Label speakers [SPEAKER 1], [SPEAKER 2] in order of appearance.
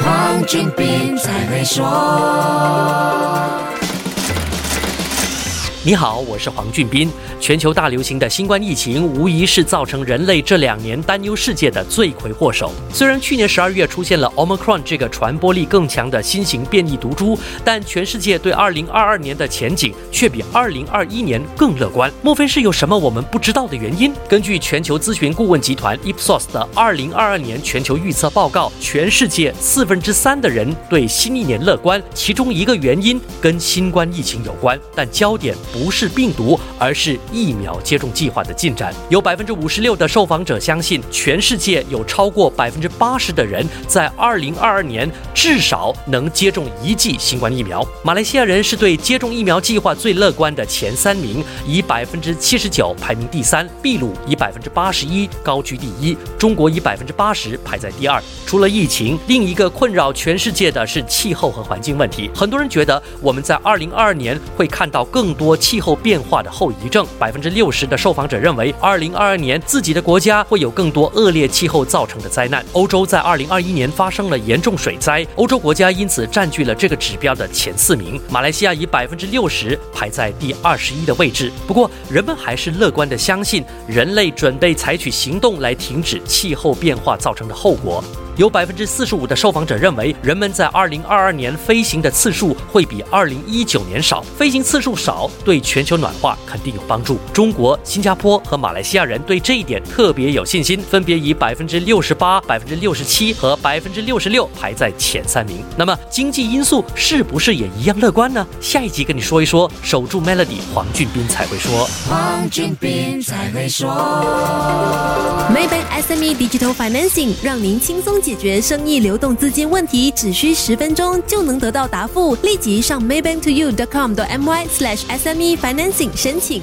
[SPEAKER 1] 黄俊斌才会说。
[SPEAKER 2] 你好，我是黄俊斌。全球大流行的新冠疫情，无疑是造成人类这两年担忧世界的罪魁祸首。虽然去年十二月出现了 Omicron 这个传播力更强的新型变异毒株，但全世界对二零二二年的前景却比二零二一年更乐观。莫非是有什么我们不知道的原因？根据全球咨询顾问集团 Ipsos 的二零二二年全球预测报告，全世界四分之三的人对新一年乐观，其中一个原因跟新冠疫情有关，但焦点。不是病毒，而是疫苗接种计划的进展。有百分之五十六的受访者相信，全世界有超过百分之八十的人在二零二二年至少能接种一剂新冠疫苗。马来西亚人是对接种疫苗计划最乐观的前三名，以百分之七十九排名第三；秘鲁以百分之八十一高居第一；中国以百分之八十排在第二。除了疫情，另一个困扰全世界的是气候和环境问题。很多人觉得我们在二零二二年会看到更多。气候变化的后遗症，百分之六十的受访者认为，二零二二年自己的国家会有更多恶劣气候造成的灾难。欧洲在二零二一年发生了严重水灾，欧洲国家因此占据了这个指标的前四名。马来西亚以百分之六十排在第二十一的位置。不过，人们还是乐观的相信，人类准备采取行动来停止气候变化造成的后果。有百分之四十五的受访者认为，人们在二零二二年飞行的次数会比二零一九年少。飞行次数少，对全球暖化肯定有帮助。中国、新加坡和马来西亚人对这一点特别有信心，分别以百分之六十八、百分之六十七和百分之六十六排在前三名。那么，经济因素是不是也一样乐观呢？下一集跟你说一说。守住 Melody，黄俊斌才会说。
[SPEAKER 1] 黄俊斌才会说。
[SPEAKER 3] Maybe SME Digital Financing 让您轻松。解决生意流动资金问题，只需十分钟就能得到答复。立即上 maybanktoyou.com.my/sme financing 申请。